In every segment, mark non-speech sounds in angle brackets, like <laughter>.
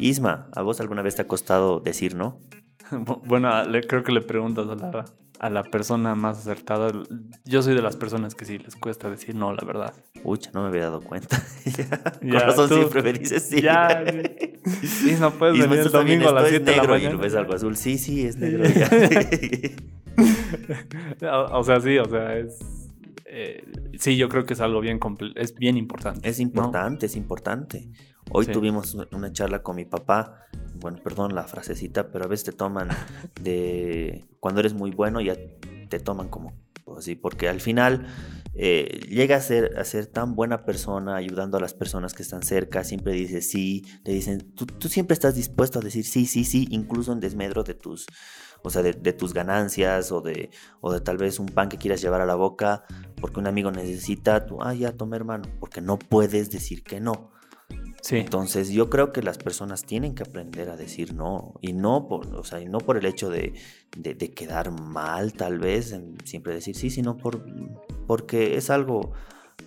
Isma, ¿a vos alguna vez te ha costado decir no? Bueno, le, creo que le preguntas a la, a la persona más acertada. Yo soy de las personas que sí les cuesta decir no, la verdad. Uy, no me había dado cuenta. <laughs> Ya, Con razón tú- siempre me dices sí. Ya, <laughs> sí, no puedes Isma, venir el domingo a las esto es 7 de la y mañana. lo ves algo azul. Sí, sí, es <laughs> negro. ya. O sea, sí, o sea, es... eh, sí, yo creo que es algo bien es bien importante. Es ¿no? importante, es importante. Hoy Sí. tuvimos una charla con mi papá. Bueno, perdón la frasecita, pero a veces te toman de. Cuando eres muy bueno, ya te toman como porque al final eh, llega a ser, tan buena persona, ayudando a las personas que están cerca. Siempre dices sí, te dicen. Tú, siempre estás dispuesto a decir sí, sí, sí, incluso en desmedro de tus. O sea, de tus ganancias o de, o de tal vez un pan que quieras llevar a la boca porque un amigo necesita, tú, ah, ya, toma hermano, porque no puedes decir que no. Entonces yo creo que las personas tienen que aprender a decir no y no por, o sea, y no por el hecho de, de- de quedar mal tal vez, en siempre decir sí, sino por, porque es algo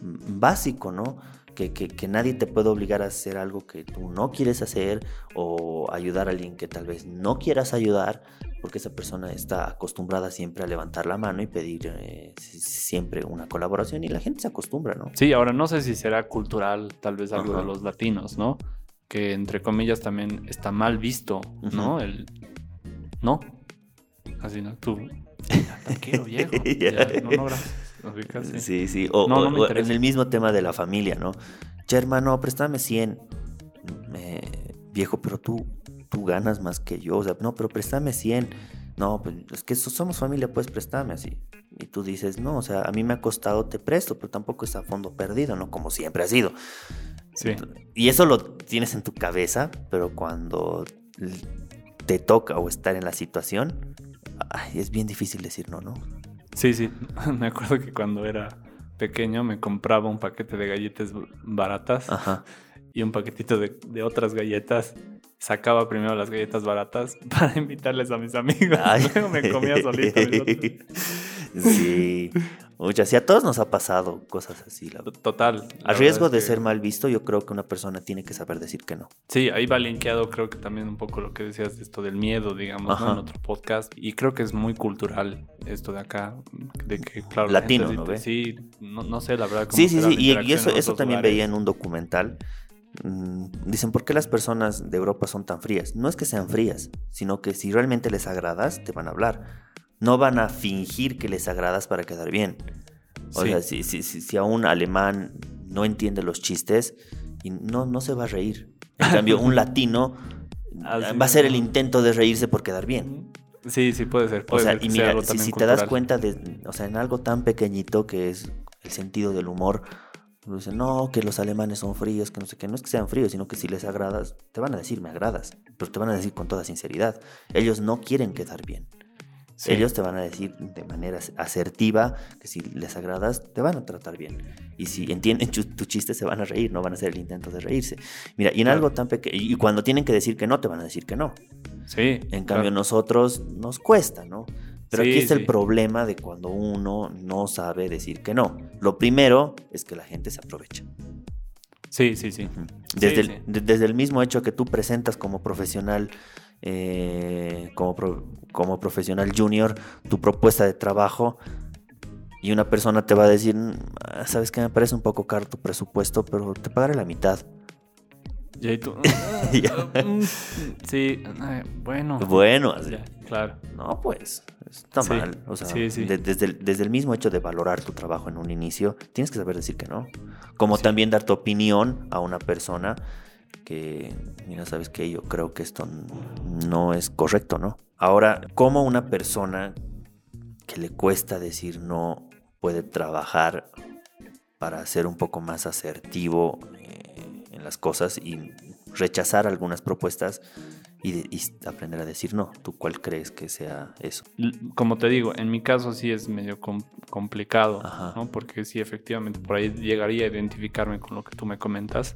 mm, básico, ¿no? Que, que- que nadie te puede obligar a hacer algo que tú no quieres hacer o ayudar a alguien que tal vez no quieras ayudar, porque esa persona está acostumbrada siempre a levantar la mano y pedir eh, si- siempre una colaboración y la gente se acostumbra, ¿no? Sí, ahora no sé si será cultural, tal vez algo Ajá. de los latinos, ¿no? Que entre comillas también está mal visto, ¿no? El no. Así, ¿no? Tú. "Ya, Tranquilo, <laughs> viejo. Ya. Ya, no, no, gracias. Sí. Sí. O, No, o- no o en el mismo tema de la familia, ¿no? Che, hermano, préstame 100. Eh, viejo, pero tú, tú ganas más que yo. O sea, no, pero préstame 100. No, pues es que so- somos familia, pues préstame así. Y tú dices, no, o sea, a mí me ha costado, te presto, pero tampoco es a fondo perdido, ¿no? Como siempre ha sido. Sí. Y eso lo tienes en tu cabeza, pero cuando te toca o estar en la situación, ay, es bien difícil decir no, ¿no? Sí, sí. <laughs> Me acuerdo que cuando era pequeño me compraba un paquete de galletas baratas Ajá. y un paquetito de, de otras galletas. Sacaba primero las galletas baratas <laughs> para invitarles a mis amigos. Ay. <laughs> Luego me comía solito. <laughs> Sí. Muchas. Sí, a todos nos ha pasado cosas así. la- Total. la A riesgo de que- ser mal visto, yo creo que una persona tiene que saber decir que no. Sí, ahí va linkeado creo que también un poco lo que decías de esto del miedo, digamos, en otro podcast. Y creo que es muy cultural esto de acá, de que, claro, la Latino, gente ¿no ve? Sí, no, no sé, la verdad. cómo Sí, sí, sí. Y, y eso, eso también lugares. veía en un documental. Mm, Dicen, ¿por qué las personas de Europa son tan frías? No es que sean frías, sino que si realmente les agradas, te van a hablar. No van a fingir que les agradas para quedar bien. O Sí. sea, si, si, si, si a un alemán no entiende los chistes, y no, no se va a reír. En cambio, un <laughs> latino Así va a ser el intento de reírse por quedar bien. Sí, sí, puede ser. O sea, ser y mira, si, te das cuenta de, o sea, en algo tan pequeñito que es el sentido del humor, dicen, no, que los alemanes son fríos, que no sé qué, no es que sean fríos, sino que si les agradas, te van a decir, me agradas, pero te van a decir con toda sinceridad. Ellos no quieren quedar bien. Sí. Ellos te van a decir de manera asertiva que si les agradas, te van a tratar bien. Y si entienden tu, chiste, se van a reír, no van a hacer el intento de reírse. Mira, y en Claro. algo tan pequeño, y cuando tienen que decir que no, te van a decir que no. Sí. En claro. cambio, nosotros nos cuesta, ¿no? Pero Sí, aquí está sí. el problema de cuando uno no sabe decir que no. Lo primero es que la gente se aprovecha. Sí, sí, sí. Desde, el, desde el mismo hecho que tú presentas como profesional, eh, como, pro- como profesional junior, tu propuesta de trabajo y una persona te va a decir, "Mm, ah, sabes que me parece un poco caro tu presupuesto, pero te pagaré la mitad. Y ahí tú. <laughs> Ya. Mm, sí, bueno. Bueno, así. Ya, claro. No, pues está Sí, mal. O sea, sí, sí. de- desde, el, desde el mismo hecho de valorar tu trabajo en un inicio, tienes que saber decir que no. Como también dar tu opinión a una persona que, mira, sabes que yo creo que esto no es correcto, ¿no? Ahora, ¿cómo una persona que le cuesta decir no puede trabajar para ser un poco más asertivo en las cosas y rechazar algunas propuestas y, de- y aprender a decir no? ¿Tú cuál crees que sea eso? Como te digo, en mi caso sí es medio com- complicado. ¿no? Porque sí, efectivamente, por ahí llegaría a identificarme con lo que tú me comentas.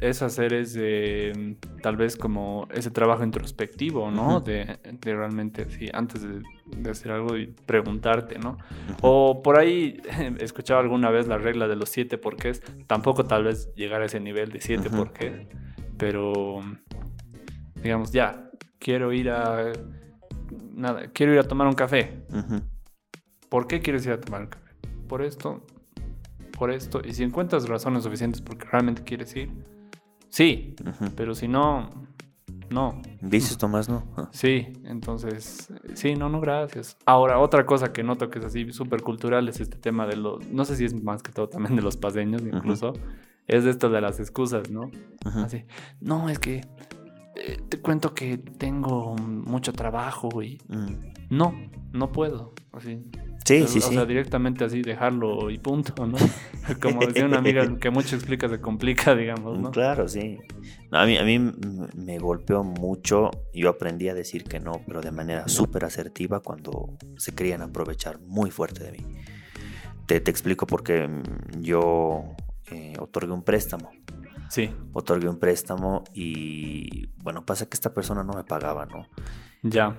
Es hacer ese, tal vez como ese trabajo introspectivo, ¿no? De, de realmente, sí, antes de, de hacer algo y preguntarte, ¿no? O por ahí <laughs> he escuchado alguna vez la regla de los siete porqués. Tampoco tal vez llegar a ese nivel de siete Ujú. porqués. Pero digamos, ya, quiero ir a, nada, quiero ir a tomar un café. ¿Por qué quieres ir a tomar un café? Por esto, por esto. Y si encuentras razones suficientes porque realmente quieres ir, sí, pero si no, no. Vicios, Tomás, ¿no? Ah. Sí, entonces, sí, no, no, gracias. Ahora, otra cosa que noto que es así súper cultural es este tema de los, no sé si es más que todo también de los paseños incluso, es esto de las excusas, ¿no? Así, no, es que eh, te cuento que tengo mucho trabajo y Mm. no, no puedo, así. Sí, o, sí, o sí. sea, directamente así dejarlo y punto, ¿no? <laughs> Como decía una amiga, que mucho explica se complica, digamos, ¿no? Claro, sí. No, a mí, a mí me golpeó mucho. Yo aprendí a decir que no, pero de manera súper asertiva cuando se querían aprovechar muy fuerte de mí. Te, te explico por qué mm, yo eh, otorgué un préstamo. Sí, Otorgué un préstamo y bueno, pasa que esta persona no me pagaba, ¿no? ya,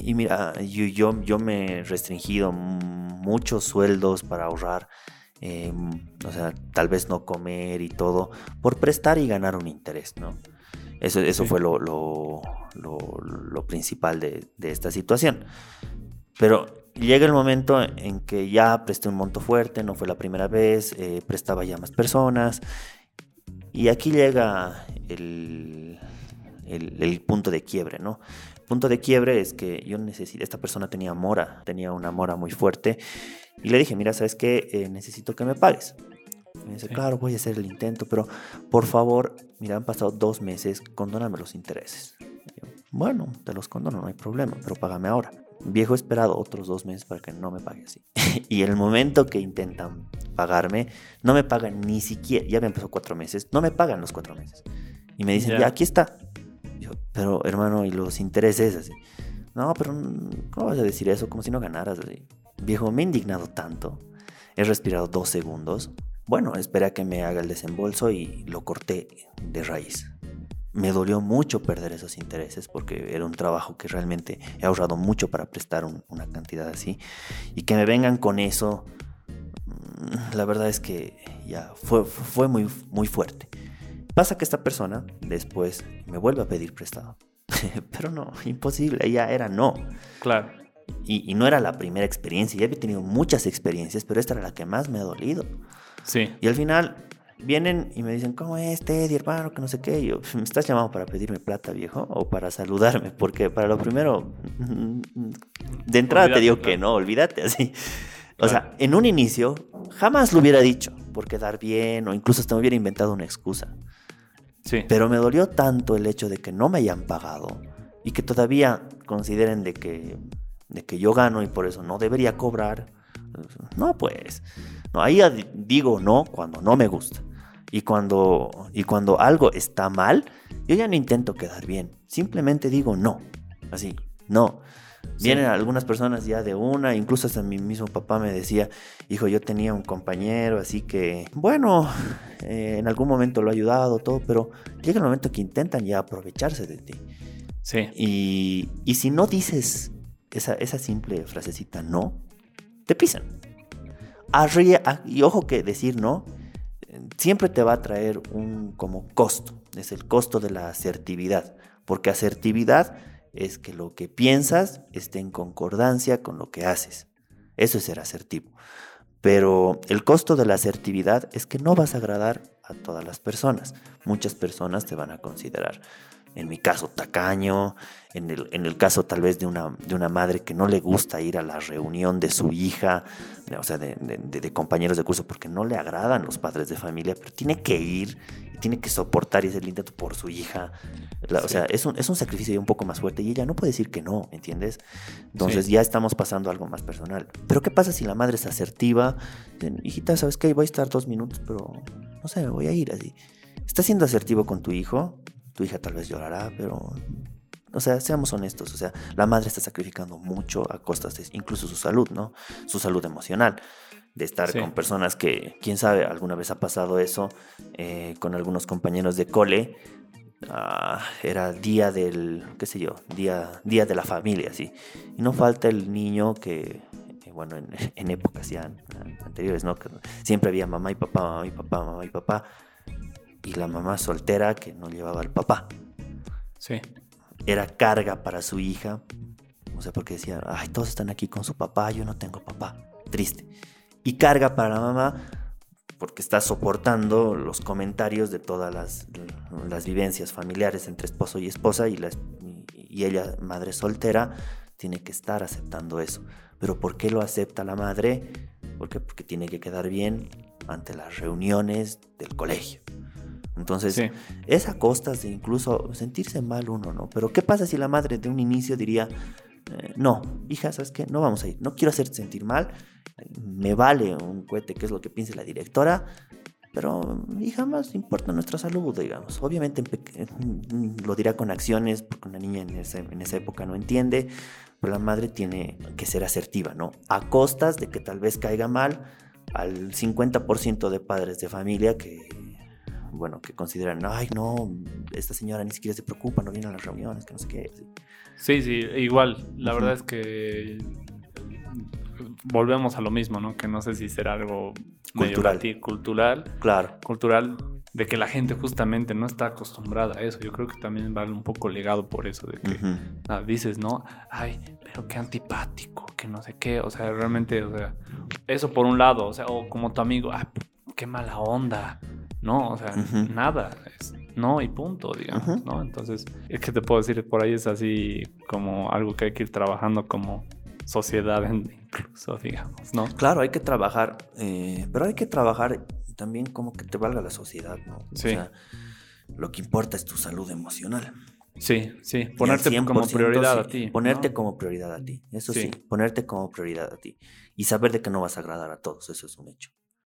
Y, mira, yo, yo, yo me he restringido muchos sueldos para ahorrar, eh, o sea, tal vez no comer y todo, por prestar y ganar un interés, ¿no? Eso, eso Sí. fue lo, lo, lo- lo principal de, de esta situación. Pero llega el momento en que ya presté un monto fuerte, no fue la primera vez, eh, prestaba ya más personas. Y aquí llega el, el- el punto de quiebre, ¿no? Punto de quiebre es que yo necesito, esta persona tenía mora, tenía una mora muy fuerte. Y le dije, mira, ¿sabes qué? Eh, necesito que me pagues. Y me dice, Sí. claro, voy a hacer el intento, pero por favor, mira, han pasado dos meses, condóname los intereses. Yo, bueno, te los condono, no hay problema, pero págame ahora. Viejo he esperado otros dos meses para que no me pague así. <laughs> y el momento que intentan pagarme, no me pagan ni siquiera, ya me empezó cuatro meses, no me pagan los cuatro meses. Y me dicen, ya, aquí está. Pero hermano, ¿y los intereses? Así. No, pero mm, ¿cómo vas a decir eso? Como si no ganaras. Así. Viejo, me he indignado tanto. He respirado dos segundos. Bueno, esperé a que me haga el desembolso y lo corté de raíz. Me dolió mucho perder esos intereses porque era un trabajo que realmente he ahorrado mucho para prestar un- una cantidad así. Y que me vengan con eso, mm, la verdad es que ya fue, fue muy, muy fuerte. Pasa que esta persona después me vuelve a pedir prestado. <laughs> Pero no, imposible, ya era no. claro. Y, y no era la primera experiencia, ya había tenido muchas experiencias, pero esta era la que más me ha dolido. Sí, Y al final vienen y me dicen, ¿cómo es, Teddy, hermano? Que no sé qué. Y yo, ¿me estás llamando para pedirme plata, viejo? ¿O para saludarme? Porque para lo primero, de entrada te digo que no, olvídate <laughs> así. O sea, en un inicio jamás lo hubiera dicho por quedar bien o incluso hasta me hubiera inventado una excusa. Pero me dolió tanto el hecho de que no me hayan pagado y que todavía consideren de que, de que yo gano y por eso no debería cobrar. No, pues. No, ahí digo no cuando no me gusta. Y cuando, y cuando algo está mal, yo ya no intento quedar bien. Simplemente digo no. Así, no. Sí. Vienen algunas personas ya de una, incluso hasta mi mismo papá me decía, hijo, yo tenía un compañero, así que, bueno, eh, en algún momento lo ha ayudado, todo, pero llega el momento que intentan ya aprovecharse de ti. Sí, Y, y si no dices esa, esa simple frasecita no, te pisan. Arrie- ah, y ojo que decir no siempre te va a traer un como costo. Es el costo de la asertividad. Porque asertividad es que lo que piensas esté en concordancia con lo que haces. Eso es ser asertivo. Pero el costo de la asertividad es que no vas a agradar a todas las personas. Muchas personas te van a considerar, en mi caso, tacaño, en el, en el caso tal vez de una, de una madre que no le gusta ir a la reunión de su hija, o sea, de, de- compañeros de curso, porque no le agradan los padres de familia, pero tiene que ir, y tiene que soportar y hacer el intento por su hija. La- O sea, es un, es un sacrificio ya un poco más fuerte y ella no puede decir que no, ¿entiendes? Entonces Sí. ya estamos pasando a algo más personal. Pero ¿qué pasa si la madre es asertiva? Hijita, ¿sabes qué? Voy a estar dos minutos, pero no sé, voy a ir así. ¿Estás siendo asertivo con tu hijo? Tu hija tal vez llorará, pero... O sea, seamos honestos, o sea, la madre está sacrificando mucho a costas de incluso su salud, ¿no? Su salud emocional, de estar Sí. con personas que, quién sabe, alguna vez ha pasado eso eh, con algunos compañeros de cole, Ah, era día del, qué sé yo, día, día de la familia, sí. Y no falta el niño que, eh, bueno, en, <laughs> en épocas ya anteriores, ¿no? Que siempre había mamá y papá, mamá y papá, mamá y papá. Y la mamá soltera que no llevaba al papá. Sí. Era carga para su hija. O sea, porque decía, ay, todos están aquí con su papá, yo no tengo papá. Triste. Y carga para la mamá porque está soportando los comentarios de todas las, las vivencias familiares entre esposo y esposa y, la, y ella, madre soltera, tiene que estar aceptando eso. Pero ¿por qué lo acepta la madre? Porque, porque tiene que quedar bien ante las reuniones del colegio. Entonces, es a costas de incluso sentirse mal uno, ¿no? Pero ¿qué pasa si la madre de un inicio diría, eh, no, hija, ¿sabes qué? No vamos a ir, no quiero hacerte sentir mal, me vale un cohete, que es lo que piense la directora, pero hija, más importa nuestra salud, digamos. Obviamente lo dirá con acciones, porque una niña en, en esa época no entiende, pero la madre tiene que ser asertiva, ¿no? A costas de que tal vez caiga mal al 50% de padres de familia que, bueno, que consideran, ay, no, esta señora ni siquiera se preocupa, no viene a las reuniones, que no sé qué. Sí, sí, igual. La verdad es que volvemos a lo mismo, ¿no? Que no sé si será algo cultural. cultural. Claro. Cultural de que la gente justamente no está acostumbrada a eso. Yo creo que también va un poco legado por eso, de que dices, ¿no? Ay, pero qué antipático, que no sé qué. O sea, realmente, o sea, eso por un lado, o sea, o como tu amigo, ay, qué mala onda. No, o sea, nada. no y punto, digamos, ¿no? Entonces, es que te puedo decir, por ahí es así como algo que hay que ir trabajando como sociedad incluso, digamos, ¿no? Claro, hay que trabajar, eh, pero hay que trabajar también como que te valga la sociedad, ¿no? Sí. O sea, lo que importa es tu salud emocional. Sí, sí, ponerte como prioridad a ti. Ponerte como prioridad a ti, eso sí. ponerte como prioridad a ti. Y saber de que no vas a agradar a todos, eso es un hecho.